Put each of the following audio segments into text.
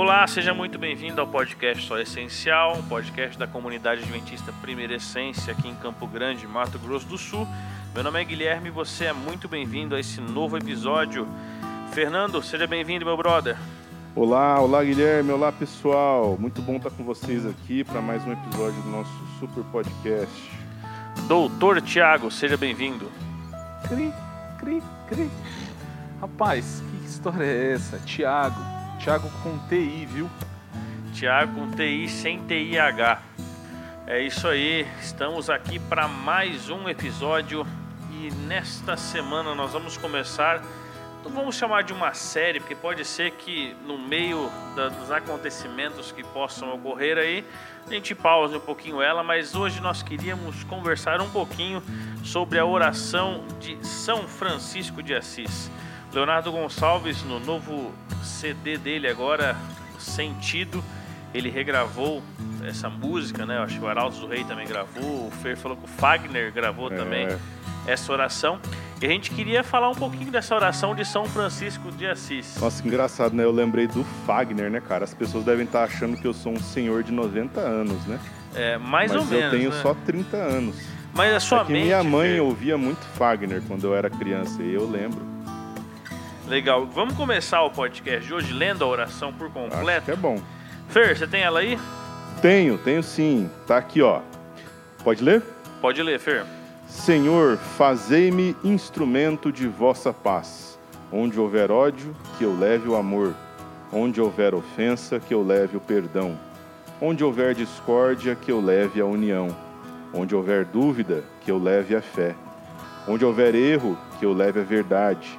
Olá, seja muito bem-vindo ao podcast Só Essencial, um podcast da comunidade adventista Primeira Essência aqui em Campo Grande, Mato Grosso do Sul. Meu nome é Guilherme e você é muito bem-vindo a esse novo episódio. Fernando, seja bem-vindo, meu brother. Olá, olá Guilherme, olá pessoal. Muito bom estar com vocês aqui para mais um episódio do nosso super podcast. Doutor Tiago, seja bem-vindo. Cri, cri, cri. Rapaz, que história é essa? Tiago, Tiago com TI, viu? Tiago com TI sem TIH. É isso aí, estamos aqui para mais um episódio e nesta semana nós vamos começar não vamos chamar de uma série, porque pode ser que no meio da, dos acontecimentos que possam ocorrer aí, a gente pause um pouquinho ela, mas hoje nós queríamos conversar um pouquinho sobre a oração de São Francisco de Assis. Leonardo Gonçalves, no novo CD dele agora, Sentido, ele regravou essa música, né? Eu acho que o Arauto do Rei também gravou, o Fer falou que o Fagner gravou é. também essa oração. E a gente queria falar um pouquinho dessa oração de São Francisco de Assis. Nossa, que engraçado, né? Eu lembrei do Fagner, né, cara? As pessoas devem estar achando que eu sou um senhor de 90 anos, né? É, mais Mas ou menos. eu tenho né? só 30 anos. Mas a sua é que mente. minha mãe Fer... ouvia muito Fagner quando eu era criança e eu lembro. Legal. Vamos começar o podcast de hoje lendo a oração por completo. É bom. Fer, você tem ela aí? Tenho, tenho sim. Tá aqui, ó. Pode ler? Pode ler, Fer. Senhor, fazei-me instrumento de vossa paz. Onde houver ódio, que eu leve o amor. Onde houver ofensa, que eu leve o perdão. Onde houver discórdia, que eu leve a união. Onde houver dúvida, que eu leve a fé. Onde houver erro, que eu leve a verdade.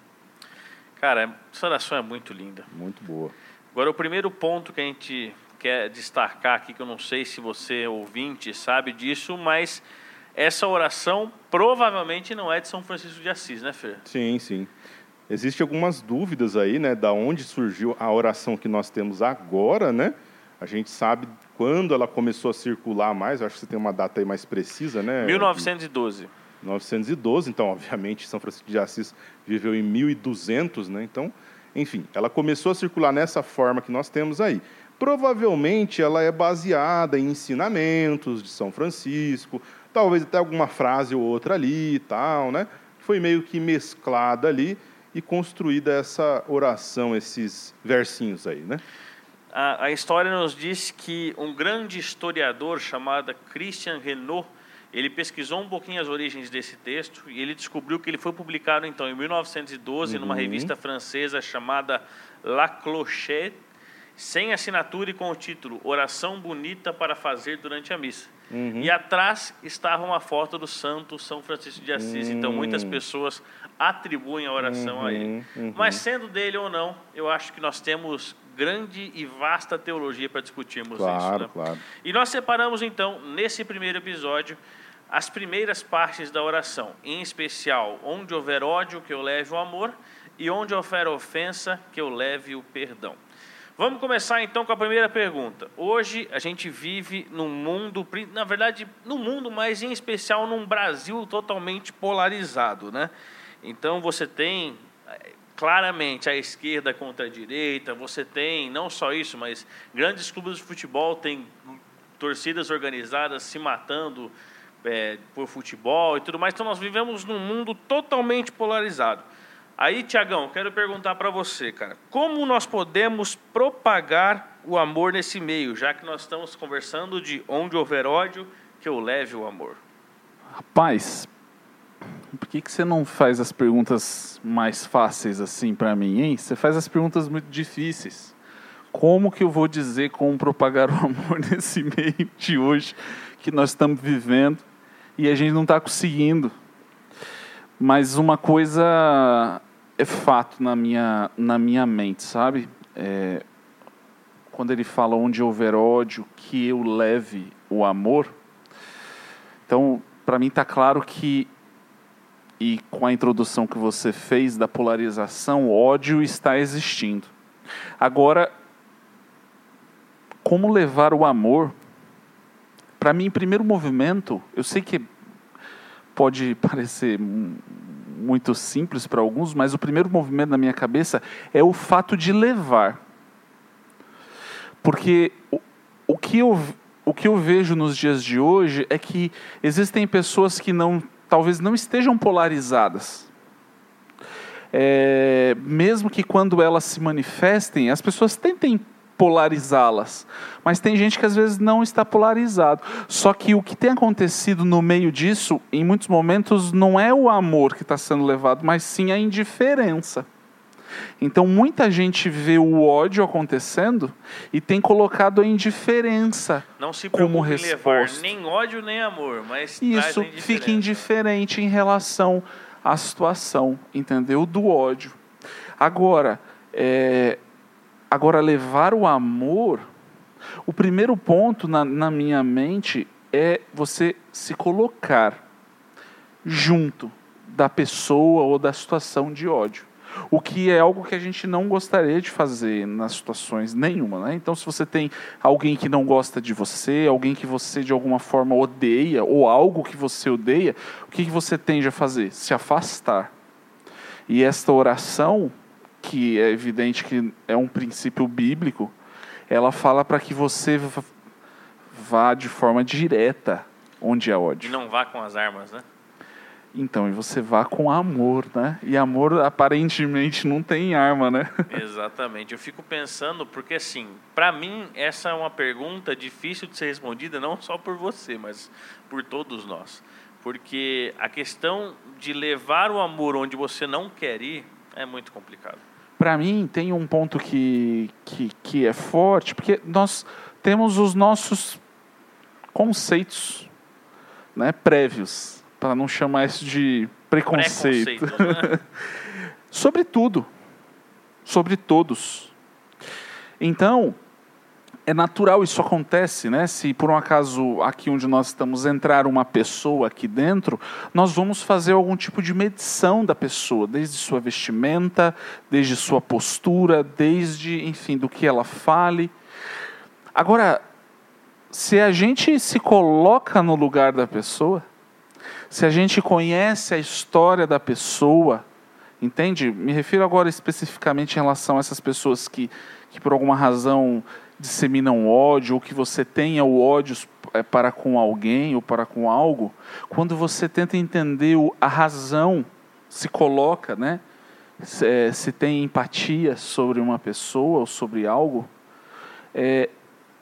Cara, essa oração é muito linda. Muito boa. Agora, o primeiro ponto que a gente quer destacar aqui, que eu não sei se você, ouvinte, sabe disso, mas essa oração provavelmente não é de São Francisco de Assis, né, Fer? Sim, sim. Existem algumas dúvidas aí, né, da onde surgiu a oração que nós temos agora, né? A gente sabe quando ela começou a circular mais, acho que você tem uma data aí mais precisa, né? 1912. 1912, então, obviamente, São Francisco de Assis viveu em 1200, né? Então, enfim, ela começou a circular nessa forma que nós temos aí. Provavelmente ela é baseada em ensinamentos de São Francisco, talvez até alguma frase ou outra ali e tal, né? Foi meio que mesclada ali e construída essa oração, esses versinhos aí, né? A, a história nos diz que um grande historiador chamado Christian Renaud, ele pesquisou um pouquinho as origens desse texto e ele descobriu que ele foi publicado então em 1912 uhum. numa revista francesa chamada La Clochette, sem assinatura e com o título Oração Bonita para Fazer Durante a Missa. Uhum. E atrás estava uma foto do santo São Francisco de Assis. Uhum. Então muitas hum. pessoas atribuem a oração uhum. a ele. Uhum. Mas sendo dele ou não, eu acho que nós temos grande e vasta teologia para discutirmos claro, isso. Né? Claro. E nós separamos então, nesse primeiro episódio, as primeiras partes da oração, em especial, onde houver ódio, que eu leve o amor, e onde houver ofensa, que eu leve o perdão. Vamos começar então com a primeira pergunta. Hoje a gente vive num mundo, na verdade, no mundo, mas em especial num Brasil totalmente polarizado, né? Então você tem eh, claramente a esquerda contra a direita, você tem não só isso, mas grandes clubes de futebol têm torcidas organizadas se matando é, por futebol e tudo mais. Então nós vivemos num mundo totalmente polarizado. Aí, Tiagão, quero perguntar para você, cara, como nós podemos propagar o amor nesse meio, já que nós estamos conversando de onde houver ódio, que eu leve o amor? Rapaz, por que, que você não faz as perguntas mais fáceis assim para mim, hein? Você faz as perguntas muito difíceis. Como que eu vou dizer como propagar o amor nesse meio de hoje que nós estamos vivendo e a gente não está conseguindo? Mas uma coisa é fato na minha, na minha mente, sabe? É, quando ele fala onde houver ódio, que eu leve o amor. Então, para mim está claro que e com a introdução que você fez da polarização, ódio está existindo. Agora, como levar o amor? Para mim, primeiro movimento, eu sei que pode parecer muito simples para alguns, mas o primeiro movimento na minha cabeça é o fato de levar. Porque o, o, que eu, o que eu vejo nos dias de hoje é que existem pessoas que não talvez não estejam polarizadas. É, mesmo que quando elas se manifestem, as pessoas tentem polarizá-las. Mas tem gente que às vezes não está polarizado. Só que o que tem acontecido no meio disso, em muitos momentos, não é o amor que está sendo levado, mas sim a indiferença. Então muita gente vê o ódio acontecendo e tem colocado a indiferença Não se como levar resposta. nem ódio nem amor, mas Isso fica indiferente em relação à situação, entendeu? Do ódio. Agora, é, agora levar o amor, o primeiro ponto na, na minha mente é você se colocar junto da pessoa ou da situação de ódio. O que é algo que a gente não gostaria de fazer nas situações nenhuma. Né? Então, se você tem alguém que não gosta de você, alguém que você de alguma forma odeia, ou algo que você odeia, o que você tende a fazer? Se afastar. E esta oração, que é evidente que é um princípio bíblico, ela fala para que você vá de forma direta onde E ódio. não vá com as armas, né? Então, e você vá com amor, né? E amor aparentemente não tem arma, né? Exatamente. Eu fico pensando, porque assim, para mim, essa é uma pergunta difícil de ser respondida, não só por você, mas por todos nós. Porque a questão de levar o amor onde você não quer ir é muito complicado. Para mim, tem um ponto que, que, que é forte, porque nós temos os nossos conceitos né, prévios, para não chamar isso de preconceito. Preconceito, né? sobre tudo, sobre todos. Então, é natural isso acontece, né? Se por um acaso aqui onde nós estamos entrar uma pessoa aqui dentro, nós vamos fazer algum tipo de medição da pessoa, desde sua vestimenta, desde sua postura, desde, enfim, do que ela fale. Agora, se a gente se coloca no lugar da pessoa, se a gente conhece a história da pessoa, entende? Me refiro agora especificamente em relação a essas pessoas que, que por alguma razão disseminam ódio, ou que você tenha o ódio é, para com alguém ou para com algo, quando você tenta entender a razão, se coloca, né? Se, é, se tem empatia sobre uma pessoa ou sobre algo, é,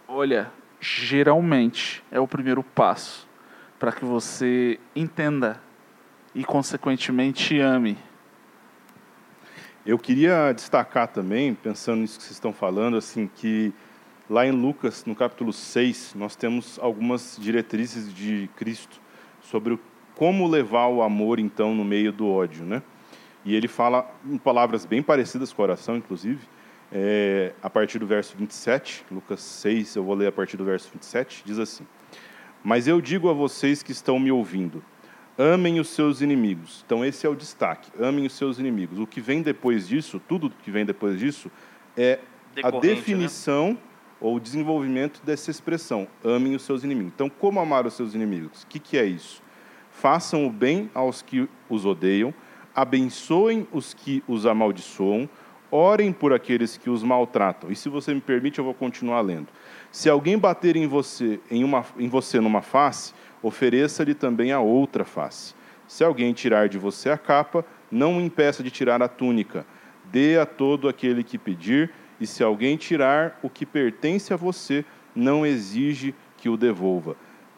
olha, geralmente é o primeiro passo para que você entenda e, consequentemente, ame. Eu queria destacar também, pensando nisso que vocês estão falando, assim, que lá em Lucas, no capítulo 6, nós temos algumas diretrizes de Cristo sobre como levar o amor, então, no meio do ódio, né? E ele fala em palavras bem parecidas com oração, inclusive, é, a partir do verso 27, Lucas 6, eu vou ler a partir do verso 27, diz assim: Mas eu digo a vocês que estão me ouvindo, amem os seus inimigos. Então, esse é o destaque: amem os seus inimigos. O que vem depois disso, tudo que vem depois disso, é a Decorrente, né? definição ou o desenvolvimento dessa expressão: amem os seus inimigos. Então, como amar os seus inimigos? O que, que é isso? Façam o bem aos que os odeiam, abençoem os que os amaldiçoam, orem por aqueles que os maltratam. E se você me permite, eu vou continuar lendo. Se alguém bater em você, em, uma, em você numa face, ofereça-lhe também a outra face. Se alguém tirar de você a capa, não o impeça de tirar a túnica. Dê a todo aquele que pedir, e se alguém tirar o que pertence a você, não exige que o devolva.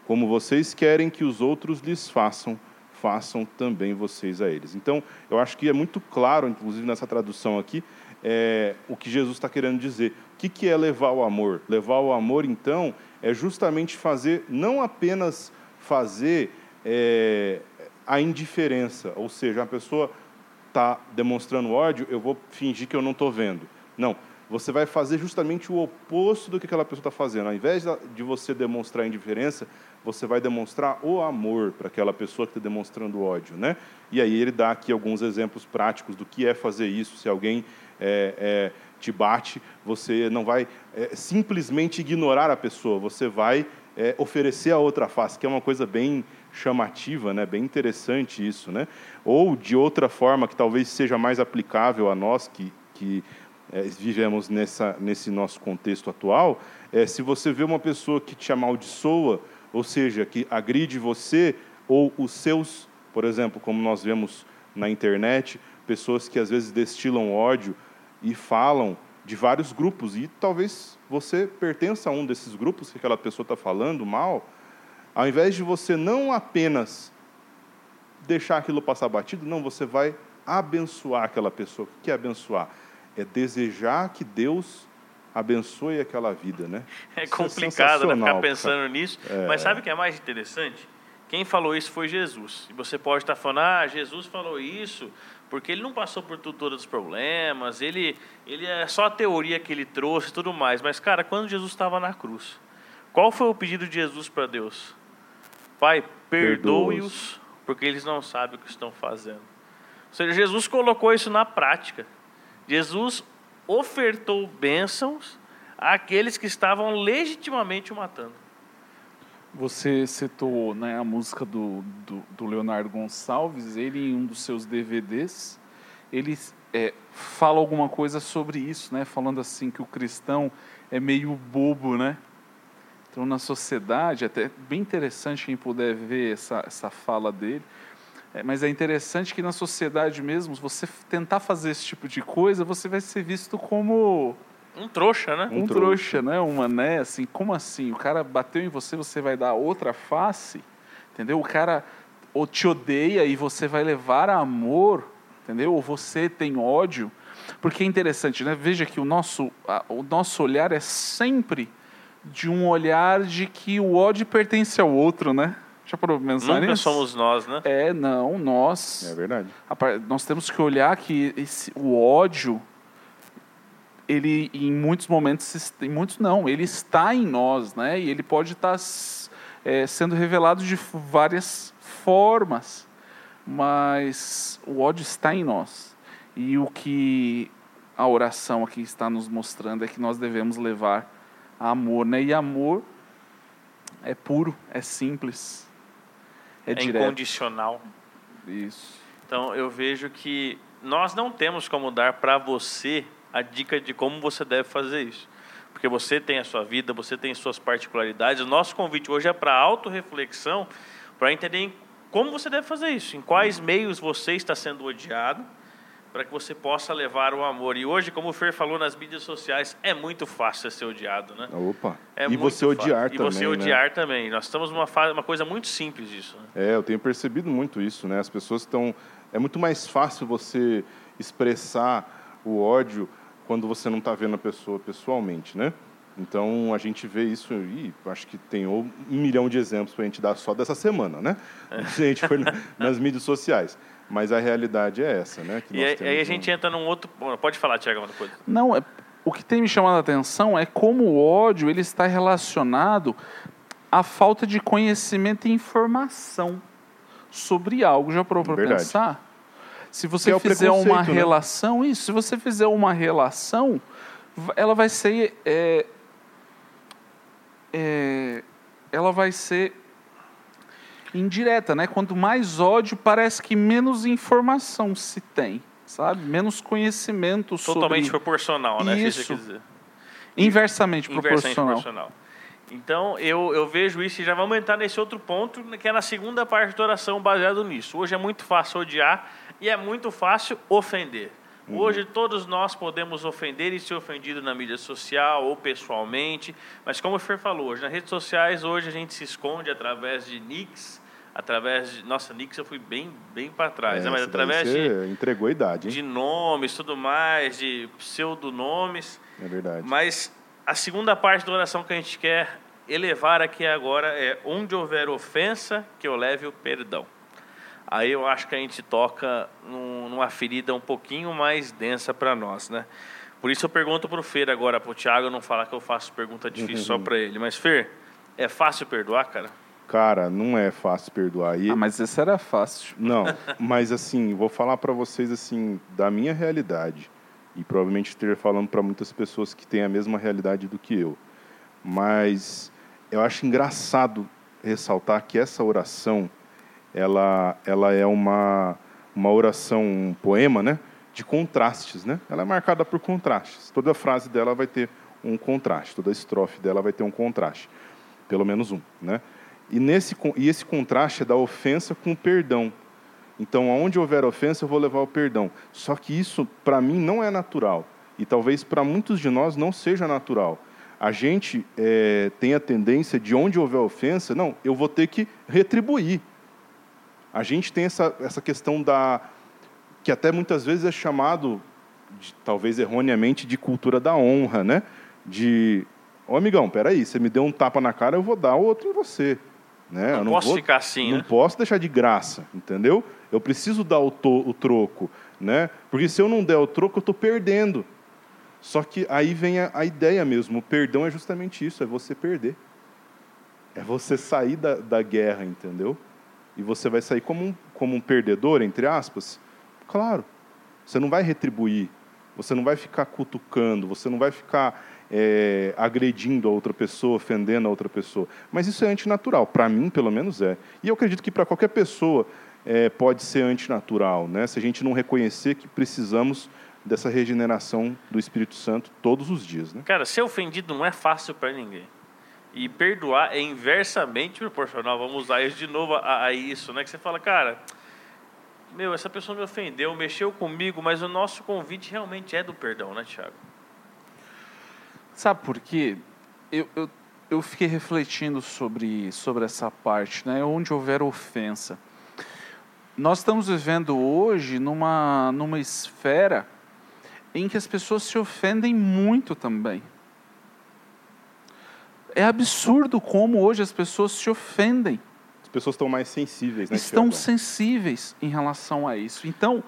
Como vocês querem que os outros lhes façam, façam também vocês a eles. Então, eu acho que é muito claro, inclusive nessa tradução aqui, é, o que Jesus está querendo dizer. O que, que é levar o amor? Levar o amor, então, é justamente fazer, não apenas fazer é, a indiferença, ou seja, a pessoa está demonstrando ódio, eu vou fingir que eu não estou vendo. Não, você vai fazer justamente o oposto do que aquela pessoa está fazendo. Ao invés de você demonstrar indiferença, você vai demonstrar o amor para aquela pessoa que está demonstrando ódio. Né? E aí ele dá aqui alguns exemplos práticos do que é fazer isso. Se alguém é, é, te bate, você não vai é, simplesmente ignorar a pessoa, você vai é, oferecer a outra face, que é uma coisa bem chamativa, né? bem interessante isso. Né? Ou de outra forma, que talvez seja mais aplicável a nós que, que é, vivemos nessa, nesse nosso contexto atual, é, se você vê uma pessoa que te amaldiçoa, ou seja, que agride você ou os seus, por exemplo, como nós vemos na internet, pessoas que às vezes destilam ódio e falam de vários grupos, e talvez você pertença a um desses grupos que aquela pessoa está falando mal, ao invés de você não apenas deixar aquilo passar batido, não, você vai abençoar aquela pessoa. O que é abençoar? É desejar que Deus abençoe aquela vida, né? É isso é complicado é né, ficar pensando cara. nisso, é... mas sabe o que é mais interessante? Quem falou isso foi Jesus. E você pode estar falando, ah, Jesus falou isso porque ele não passou por tudo, todos os problemas, ele, ele é só a teoria que ele trouxe e tudo mais. Mas, cara, quando Jesus estava na cruz, qual foi o pedido de Jesus para Deus? Pai, perdoe-os, porque eles não sabem o que estão fazendo. Ou seja, Jesus colocou isso na prática. Jesus ofertou bênçãos àqueles que estavam legitimamente o matando. Você citou né, a música do, do, do, Leonardo Gonçalves, ele em um dos seus DVDs, ele é, fala alguma coisa sobre isso, né, falando assim que o cristão é meio bobo, né? Então na sociedade, até bem interessante quem puder ver essa, essa fala dele, é, mas é interessante que na sociedade mesmo, você tentar fazer esse tipo de coisa, você vai ser visto como um trouxa, né? Um, um trouxa, né? Uma, né? Assim, como assim? O cara bateu em você, você vai dar outra face, entendeu? O cara ou te odeia e você vai levar amor, entendeu? Ou você tem ódio. Porque é interessante, né? Veja que o nosso, o nosso olhar é sempre de um olhar de que o ódio pertence ao outro, né? Já parou pensar Nunca nisso? somos nós, né? É, não, nós. É verdade. Nós temos que olhar que esse, o ódio ele em muitos momentos, em muitos não, ele está em nós, né? E ele pode estar é, sendo revelado de várias formas, mas o ódio está em nós. E o que a oração aqui está nos mostrando é que nós devemos levar amor, né? E amor é puro, é simples, é, é direto. incondicional. Isso. Então eu vejo que nós não temos como dar para você a dica de como você deve fazer isso. Porque você tem a sua vida, você tem suas particularidades. O nosso convite hoje é para autorreflexão, para entender como você deve fazer isso, em quais meios você está sendo odiado, para que você possa levar o amor. E hoje, como o Fer falou nas mídias sociais, é muito fácil ser odiado, né? Opa. É e você odiar fácil. também. E você né? odiar também. Nós estamos numa fase, uma coisa muito simples disso. Né? É, eu tenho percebido muito isso, né? As pessoas estão. É muito mais fácil você expressar o ódio quando você não está vendo a pessoa pessoalmente, né? Então a gente vê isso e acho que tem um milhão de exemplos para a gente dar só dessa semana, né? É. Se a gente for nas mídias sociais. Mas a realidade é essa, né? e aí, aí a gente um... entra num outro. Pode falar, Tiago, uma coisa. Não, é, o que tem me chamado a atenção é como o ódio ele está relacionado à falta de conhecimento e informação sobre algo. Já parou para pensar? Se você é fizer uma né? relação, isso, se você fizer uma relação, ela vai ser. É, é, ela vai ser indireta, né? Quanto mais ódio, parece que menos informação se tem, sabe? Menos conhecimento Totalmente sobre... Totalmente proporcional, né? Isso. Inversamente, Inversamente proporcional. proporcional. Então, eu, eu vejo isso e já vamos entrar nesse outro ponto, que é na segunda parte da oração baseado nisso. Hoje é muito fácil odiar e é muito fácil ofender. Uhum. Hoje todos nós podemos ofender e ser ofendido na mídia social ou pessoalmente, mas como o Fer falou, hoje nas redes sociais hoje a gente se esconde através de nicks, através de nossa nicks eu fui bem bem para trás, é, né? mas através de entregou a idade, hein? de nomes, tudo mais, de pseudonomes. É verdade. Mas a segunda parte da oração que a gente quer elevar aqui agora é onde houver ofensa, que eu leve o perdão. Aí eu acho que a gente toca num, numa ferida um pouquinho mais densa para nós, né? Por isso eu pergunto pro Fer agora, pro Thiago não falar que eu faço pergunta difícil só para ele. Mas Fer, é fácil perdoar, cara? Cara, não é fácil perdoar. E... Ah, mas esse era fácil. Não, mas assim, vou falar para vocês assim da minha realidade e provavelmente esteja falando para muitas pessoas que têm a mesma realidade do que eu. Mas eu acho engraçado ressaltar que essa oração, ela, ela é uma, uma oração, um poema, né? de contrastes, né? Ela é marcada por contrastes. Toda frase dela vai ter um contraste, toda estrofe dela vai ter um contraste, pelo menos um, né? E nesse e esse contraste é da ofensa com o perdão. Então, aonde houver ofensa, eu vou levar o perdão. Só que isso para mim não é natural e talvez para muitos de nós não seja natural. A gente é, tem a tendência de onde houver ofensa, não, eu vou ter que retribuir. A gente tem essa, essa questão da que até muitas vezes é chamado, de, talvez erroneamente, de cultura da honra, né? De, ô amigão, peraí, você me deu um tapa na cara, eu vou dar outro em você. Né? Não, não posso vou, ficar assim, Não né? posso deixar de graça, entendeu? Eu preciso dar o, to, o troco, né? Porque se eu não der o troco, eu estou perdendo. Só que aí vem a, a, ideia mesmo, o perdão é justamente isso, é você perder. É você sair da, da guerra, entendeu? E você vai sair como um, como um perdedor, entre aspas, Claro. Você não vai retribuir, você não vai ficar cutucando, você não vai ficar é, agredindo a outra pessoa, ofendendo a outra pessoa. Mas isso é antinatural, para mim, pelo menos é. E eu acredito que para qualquer pessoa é, pode ser antinatural, né? se a gente não reconhecer que precisamos dessa regeneração do Espírito Santo todos os dias. Né? Cara, ser ofendido não é fácil para ninguém. E perdoar é inversamente proporcional. Vamos usar isso de novo a, a isso, né? Que você fala, cara, meu, essa pessoa me ofendeu, mexeu comigo, mas o nosso convite realmente é do perdão, né, Tiago? Sabe por quê? Eu, eu, eu fiquei refletindo sobre, sobre essa parte, né? Onde houver ofensa. Nós estamos vivendo hoje numa, numa esfera em que as pessoas se ofendem muito também. É absurdo como hoje as pessoas se ofendem pessoas estão mais sensíveis, né? Estão Tiago? sensíveis em relação a isso. Então,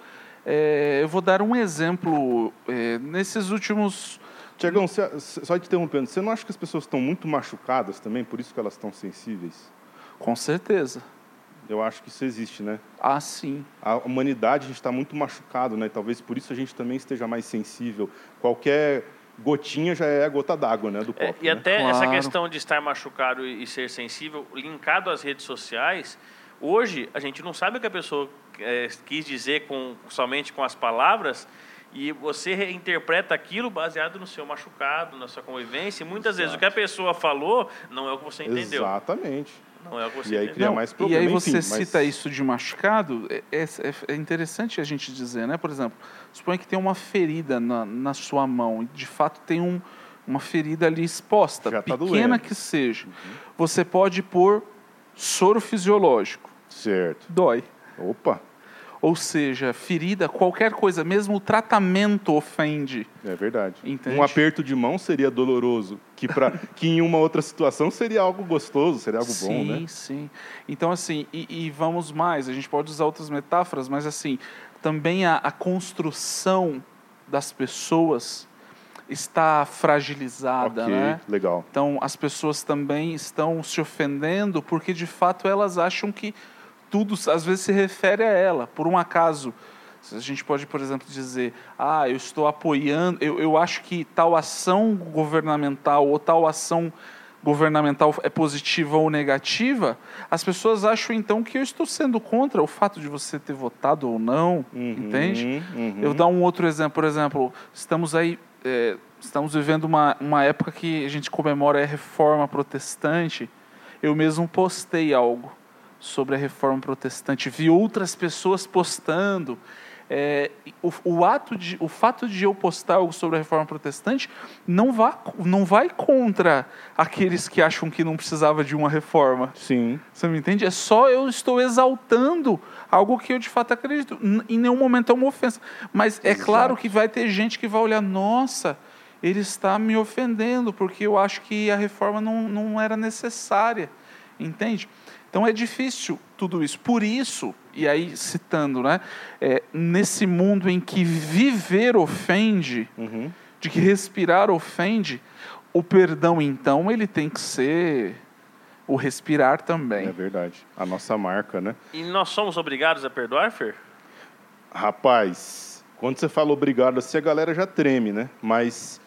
é, eu vou dar um exemplo. É, nesses últimos. Tiagão, só te interrompendo, você não acha que as pessoas estão muito machucadas também, por isso que elas estão sensíveis? Com certeza. Eu acho que isso existe, né? Ah, sim. A humanidade, a gente está muito machucado, né? Talvez por isso a gente também esteja mais sensível. Qualquer gotinha já é a gota d'água, né, do copo. É, e né? até claro. essa questão de estar machucado e ser sensível, linkado às redes sociais, hoje a gente não sabe o que a pessoa é, quis dizer com, somente com as palavras, e você reinterpreta aquilo baseado no seu machucado, na sua convivência, e muitas Exato. vezes o que a pessoa falou não é o que você entendeu. Exatamente. Não é o que você e aí cria não, mais problema. E aí você Enfim, cita mas... isso de machucado, é, é, é, interessante a gente dizer, né? Por exemplo, suponha que tem uma ferida na, na sua mão, e de fato tem um, uma ferida ali exposta, Já tá pequena tá que seja. Uhum. Você pode pôr soro fisiológico. Certo. Dói. Opa! Ou seja, ferida, qualquer coisa, mesmo o tratamento ofende. É verdade. Entende? Um aperto de mão seria doloroso, que, pra, que em uma outra situação seria algo gostoso, seria algo sim, bom, né? Sim, sim. Então, assim, e, e, vamos mais, a gente pode usar outras metáforas, mas, assim, também a, a construção das pessoas está fragilizada, okay, né? Legal. Então, as pessoas também estão se ofendendo porque, de fato, elas acham que tudo às vezes se refere a ela. Por um acaso, a gente pode, por exemplo, dizer: ah, eu estou apoiando, eu, eu acho que tal ação governamental ou tal ação governamental é positiva ou negativa, as pessoas acham então que eu estou sendo contra o fato de você ter votado ou não, uhum, entende? Uhum. Eu dar um outro exemplo, por exemplo, estamos aí, é, estamos vivendo uma, uma época que a gente comemora a reforma protestante. Eu mesmo postei algo sobre a reforma protestante, vi outras pessoas postando. É, o, o, ato de, o fato de eu postar algo sobre a reforma protestante não, vá, não vai contra aqueles que acham que não precisava de uma reforma. Sim. Você me entende? É só eu estou exaltando algo que eu de fato acredito. Em nenhum momento é uma ofensa. Mas é Exato. claro que vai ter gente que vai olhar, nossa, ele está me ofendendo, porque eu acho que a reforma não, não era necessária. Entende? Então é difícil tudo isso. Por isso, e aí citando, né, é, nesse mundo em que viver ofende, uhum. de que respirar ofende, o perdão, então, ele tem que ser o respirar também. É verdade. A nossa marca, né? E nós somos obrigados a perdoar, Fer? Rapaz, quando você fala obrigado assim, a galera já treme, né? Mas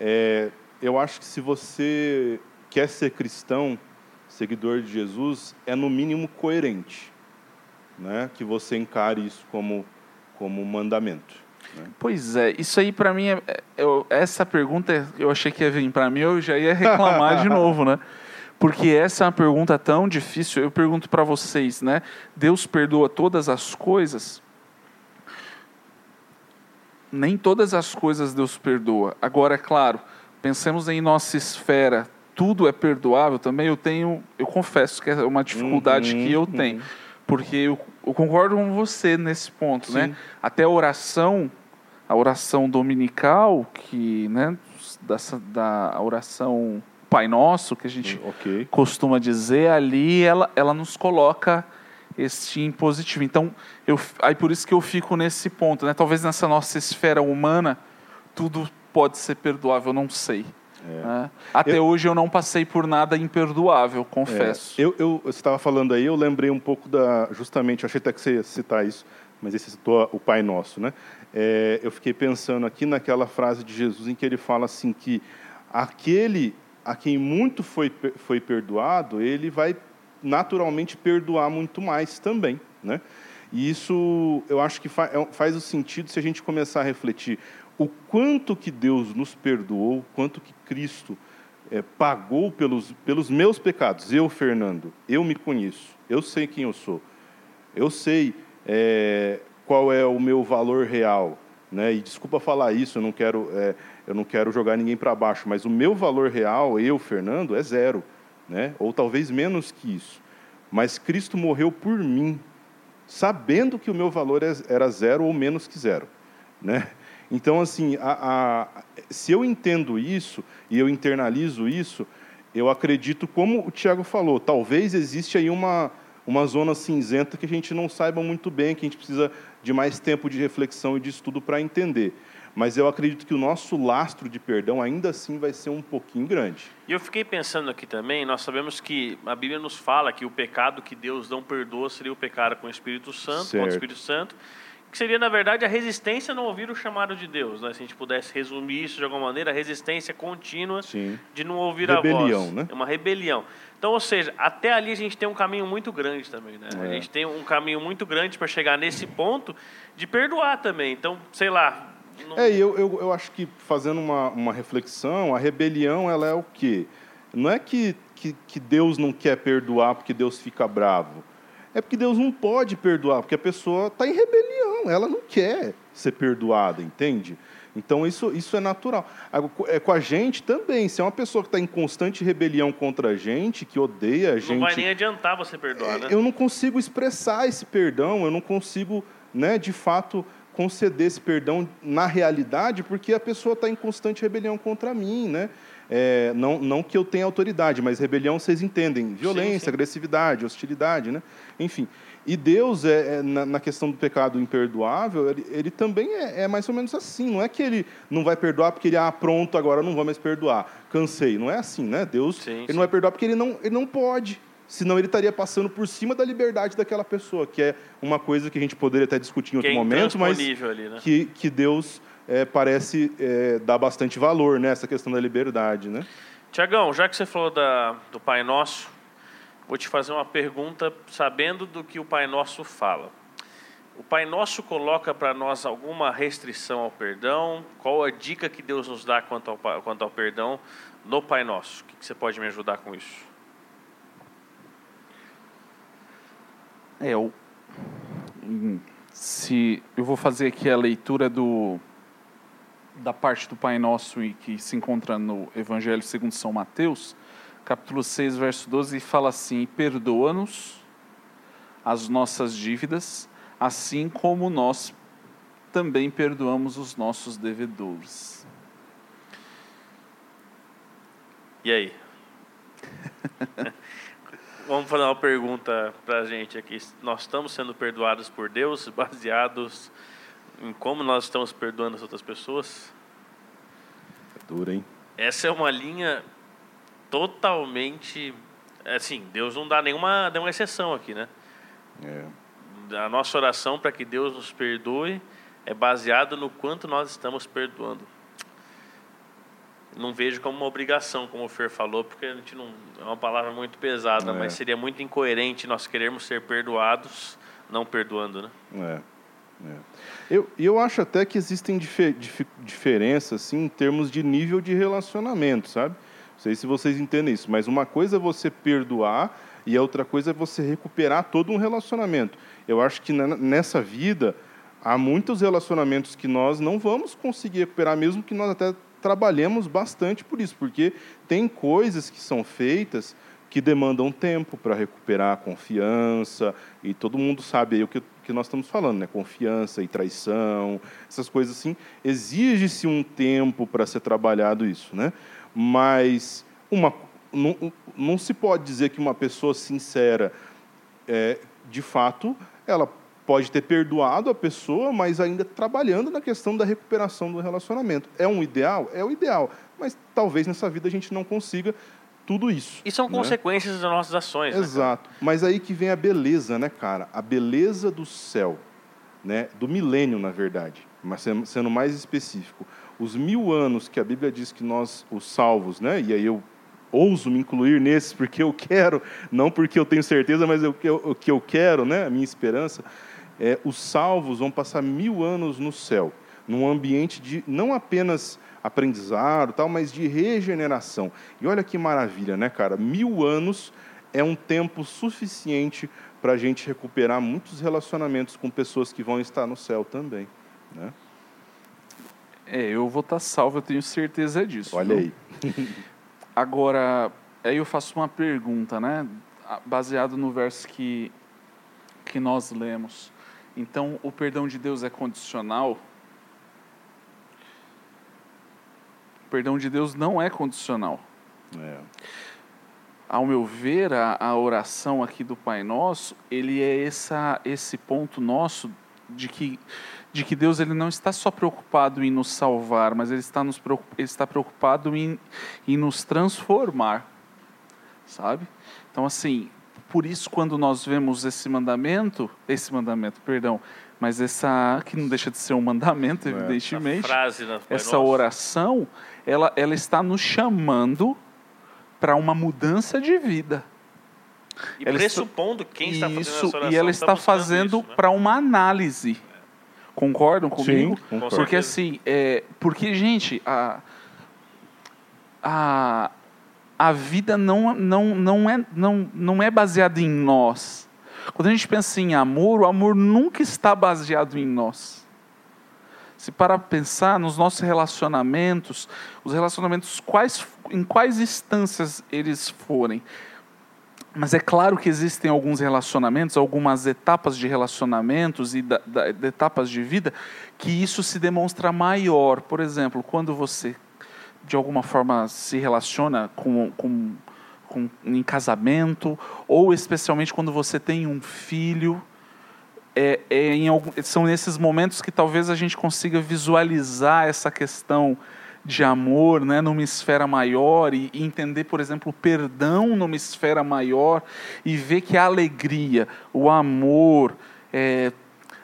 é, eu acho que se você quer ser cristão, seguidor de Jesus, é no mínimo coerente, né? Que você encare isso como como mandamento. Né? Pois é, isso aí para mim, é, é, eu, essa pergunta eu achei que ia vir para mim, eu já ia reclamar de novo, né? Porque essa é uma pergunta tão difícil. Eu pergunto para vocês, né? Deus perdoa todas as coisas? Nem todas as coisas Deus perdoa. Agora, é claro, pensemos em nossa esfera, tudo é perdoável também. Eu tenho, eu confesso que é uma dificuldade uhum, que eu tenho, uhum. porque eu, eu, concordo com você nesse ponto, né? Sim. né? Até a oração, a oração dominical, que, né, dessa, da oração Pai Nosso, que a gente okay. costuma dizer, ali ela, ela nos coloca este impositivo. Então, eu, aí por isso que eu fico nesse ponto, né? Talvez nessa nossa esfera humana, tudo pode ser perdoável, não sei. É. Né? Até eu, hoje eu não passei por nada imperdoável, confesso. É. Eu, eu, você estava falando aí, eu lembrei um pouco da. Justamente, eu achei até que você ia citar isso, mas esse citou o Pai Nosso, né? É, eu fiquei pensando aqui naquela frase de Jesus em que ele fala assim que aquele a quem muito foi, foi perdoado, ele vai naturalmente perdoar muito mais também. Né? E isso eu acho que faz, é faz o sentido se a gente começar a refletir o quanto que Deus nos perdoou, quanto que Cristo é, pagou pelos, pelos meus pecados. Eu, Fernando, eu me conheço, eu sei quem eu sou, eu sei é, qual é o meu valor real. Né? E desculpa falar isso, eu não quero. É, eu não quero jogar ninguém para baixo, mas o meu valor real, eu, Fernando, é zero, né? ou talvez menos que isso. Mas Cristo morreu por mim, sabendo que o meu valor é, era zero ou menos que zero. Né? Então, assim, a, a, se eu entendo isso e eu internalizo isso, eu acredito, como o Tiago falou, talvez existe aí uma, uma zona cinzenta que a gente não saiba muito bem, que a gente precisa de mais tempo de reflexão e de estudo para entender mas eu acredito que o nosso lastro de perdão ainda assim vai ser um pouquinho grande. E eu fiquei pensando aqui também, nós sabemos que a Bíblia nos fala que o pecado que Deus não perdoa seria o pecado com o Espírito Santo, certo. contra o Espírito Santo, que seria, na verdade, a resistência a não ouvir o chamado de Deus. Né? Se a gente pudesse resumir isso de alguma maneira, a resistência contínua Sim. de não ouvir rebelião, a voz. Né? É uma rebelião. Então, ou seja, até ali a gente tem um caminho muito grande também. Né? É. A gente tem um caminho muito grande para chegar nesse ponto de perdoar também. Então, sei lá, não... É, eu, eu, eu acho que fazendo uma, uma reflexão, a rebelião ela é o quê? Não é que, que, que Deus não quer perdoar porque Deus fica bravo. É porque Deus não pode perdoar, porque a pessoa está em rebelião, ela não quer ser perdoada, entende? Então isso, isso é natural. É com a gente também. Se é uma pessoa que está em constante rebelião contra a gente, que odeia a gente. Não vai nem adiantar você perdoar, né? Eu não consigo expressar esse perdão, eu não consigo, né, de fato, conceder esse perdão na realidade, porque a pessoa está em constante rebelião contra mim, né? É, não, não que eu tenha autoridade, mas rebelião vocês entendem, violência, sim, sim. agressividade, hostilidade, né? Enfim. E Deus, é, é na, na, questão do pecado imperdoável, ele, ele também é, é, mais ou menos assim. Não é que ele não vai perdoar porque ele, ah, pronto, agora não vou mais perdoar, cansei. Não é assim, né? Deus, sim, ele não vai perdoar porque ele não, ele não pode senão ele estaria passando por cima da liberdade daquela pessoa, que é uma coisa que a gente poderia até discutir em outro é momento, mas ali, né? que, que Deus é, parece é, dar bastante valor nessa questão da liberdade. Né? Tiagão, já que você falou da, do Pai Nosso, vou te fazer uma pergunta sabendo do que o Pai Nosso fala. O Pai Nosso coloca para nós alguma restrição ao perdão? Qual a dica que Deus nos dá quanto ao, quanto ao perdão no Pai Nosso? O que, que você pode me ajudar com isso? É, eu, se eu vou fazer aqui a leitura do da parte do Pai Nosso e que se encontra no Evangelho segundo São Mateus, capítulo 6, verso 12, fala assim: "Perdoa-nos as nossas dívidas, assim como nós também perdoamos os nossos devedores." E aí? vamos fazer uma pergunta para a gente aqui. Nós estamos sendo perdoados por Deus baseados em como nós estamos perdoando as outras pessoas? Dura, hein? Essa é uma linha totalmente. Assim, Deus não dá nenhuma, nenhuma exceção aqui, né? É. A nossa oração para que Deus nos perdoe é baseada no quanto nós estamos perdoando. Não vejo como uma obrigação, como o Fer falou, porque a gente não é uma palavra muito pesada, É. mas seria muito incoerente nós querermos ser perdoados não perdoando, né? É, é. Eu, eu acho até que existem dife- dif- diferenças assim, em termos de nível de relacionamento, sabe? Não sei se vocês entendem isso, mas uma coisa é você perdoar e a outra coisa é você recuperar todo um relacionamento. Eu acho que nessa vida há muitos relacionamentos que nós não vamos conseguir recuperar, mesmo que nós até trabalhemos bastante por isso, porque tem coisas que são feitas que demandam tempo para recuperar a confiança, e todo mundo sabe aí o que, que nós estamos falando, né? Confiança e traição, essas coisas assim. Exige-se um tempo para ser trabalhado isso, né? Mas uma, não, não se pode dizer que uma pessoa sincera, é, de fato, ela pode ter perdoado a pessoa, mas ainda trabalhando na questão da recuperação do relacionamento. É um ideal? É o ideal. Mas talvez nessa vida a gente não consiga tudo isso. E são né? consequências das nossas ações, né? Exato. Mas aí que vem a beleza, né, cara? A beleza do céu, né? Do milênio, na verdade. Mas sendo mais específico, os mil anos que a Bíblia diz que nós, os salvos, né? E aí eu ouso me incluir nesses porque eu quero, não porque eu tenho certeza, mas o que eu, quero, né? A minha esperança é os salvos vão passar mil anos no céu, num ambiente de não apenas aprendizado, tal, mas de regeneração. E olha que maravilha, né, cara? Mil anos é um tempo suficiente para a gente recuperar muitos relacionamentos com pessoas que vão estar no céu também. Né? É, eu vou estar salvo, eu tenho certeza disso. Olha viu? aí. Agora, aí eu faço uma pergunta, né? Baseado no verso que, que nós lemos. Então, o perdão de Deus é condicional? O perdão de Deus não é condicional. É. Ao meu ver, a, a oração aqui do Pai Nosso, ele é essa, esse ponto nosso de que, de que Deus ele não está só preocupado em nos salvar, mas ele está, nos, ele está preocupado em, em nos transformar, sabe? Então, assim, por isso quando nós vemos esse mandamento, esse mandamento, perdão, mas essa, que não deixa de ser um mandamento, É. evidentemente, A frase Pai essa oração, ela, ela está nos chamando para uma mudança de vida. E ela está- pressupondo quem está fazendo Isso, essa oração e ela está está buscando fazendo né? para uma análise. Concordam comigo? Sim, concordo. Porque assim, é, porque gente, a, a, a vida não, não, não, é, não, não é baseada em nós. Quando a gente pensa em amor, o amor nunca está baseado em nós. Se para pensar nos nossos relacionamentos, os relacionamentos quais, em quais instâncias eles forem, mas é claro que existem alguns relacionamentos, algumas etapas de relacionamentos e da, da- de etapas de vida que isso se demonstra maior. Por exemplo, quando você de alguma forma se relaciona com, com, com em casamento ou especialmente quando você tem um filho, é, é em são nesses momentos que talvez a gente consiga visualizar essa questão de amor né, numa esfera maior e, entender, por exemplo, o perdão numa esfera maior e ver que a alegria, o amor, é,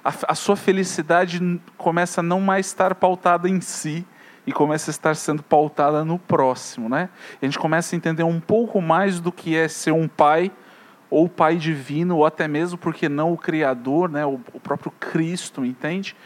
a, a sua felicidade começa a não mais estar pautada em si e começa a estar sendo pautada no próximo. Né? A gente começa a entender um pouco mais do que é ser um pai ou pai divino, ou até mesmo, porque não o Criador, né, o próprio Cristo, entende?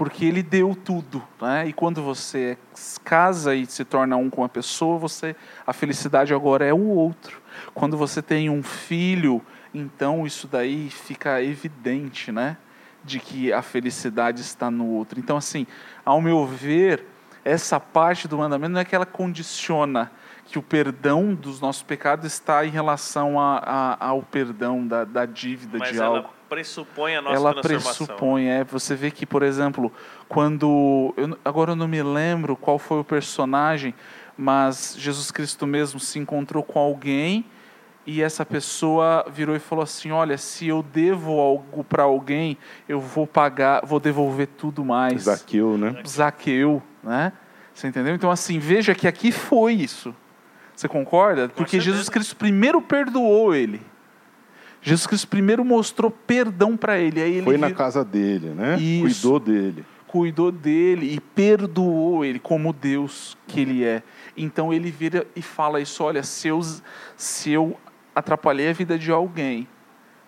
Porque ele deu tudo, né? E quando você casa e se torna um com a pessoa, você a felicidade agora é o outro. Quando você tem um filho, então isso daí fica evidente, né? De que a felicidade está no outro. Então, assim, ao meu ver, essa parte do mandamento não é que ela condiciona que o perdão dos nossos pecados está em relação a, a- ao perdão da, da dívida Mas de algo pressupõe a nossa ela transformação. pressupõe, é, você vê que, por exemplo, quando eu, agora eu não me lembro qual foi o personagem, mas Jesus Cristo mesmo se encontrou com alguém e essa pessoa virou e falou assim: "Olha, se eu devo algo para alguém, eu vou pagar, vou devolver tudo mais". Zaqueu, né? Zaqueu, né? Você entendeu? Então, assim, veja que aqui foi isso. Você concorda? Porque. Jesus Cristo primeiro perdoou ele. Jesus Cristo primeiro mostrou perdão para ele. Aí ele Foi na vir- casa dele, né? Isso. Cuidou dele. cuidou dele e perdoou ele como Deus que ele é. Então ele vira e fala isso: olha, se eu, se eu atrapalhei a vida de alguém,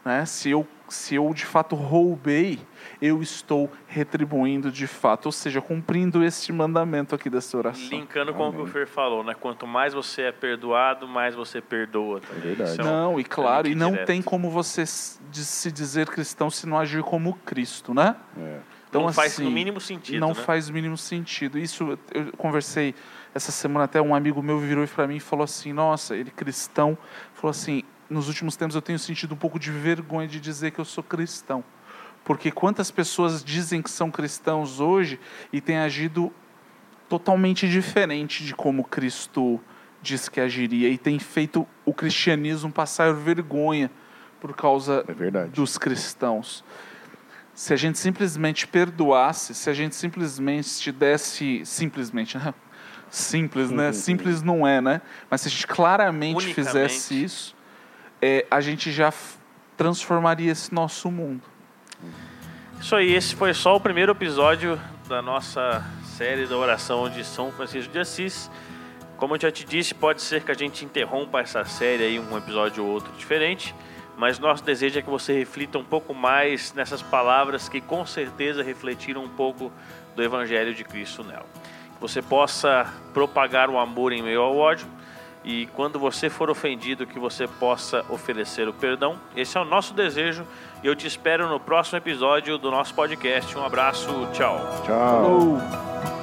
né? se, eu, se eu de fato roubei, eu estou retribuindo de fato, ou seja, cumprindo este mandamento aqui dessa oração. Linkando com o que o Fer falou, né? Quanto mais você é perdoado, mais você perdoa também. verdade. Isso é um- Não, e claro, e não direto. tem como você se dizer cristão se não agir como Cristo, né? É. não faz assim, no mínimo sentido, Não né? faz o mínimo sentido. Isso eu conversei essa semana até um amigo meu virou para mim e falou assim: "Nossa, ele cristão, falou assim: "Nos últimos tempos eu tenho sentido um pouco de vergonha de dizer que eu sou cristão". Porque quantas pessoas dizem que são cristãos hoje e têm agido totalmente diferente de como Cristo disse que agiria e tem feito o cristianismo passar vergonha por causa É verdade. dos cristãos. Se a gente simplesmente perdoasse, se a gente simplesmente desse. Simplesmente, né? Simples, né? Uhum. Simples não é, né? Mas se a gente claramente fizesse isso, é, a gente já transformaria esse nosso mundo. Isso aí, esse foi só o primeiro episódio da nossa série da oração de São Francisco de Assis. Como eu já te disse, pode ser que a gente interrompa essa série aí, um episódio ou outro diferente, mas nosso desejo é que você reflita um pouco mais nessas palavras que com certeza refletiram um pouco do Evangelho de Cristo nela. Que você possa propagar o amor em meio ao ódio e quando você for ofendido, que você possa oferecer o perdão. Esse é o nosso desejo e eu te espero no próximo episódio do nosso podcast. Um abraço, tchau. Tchau. Falou!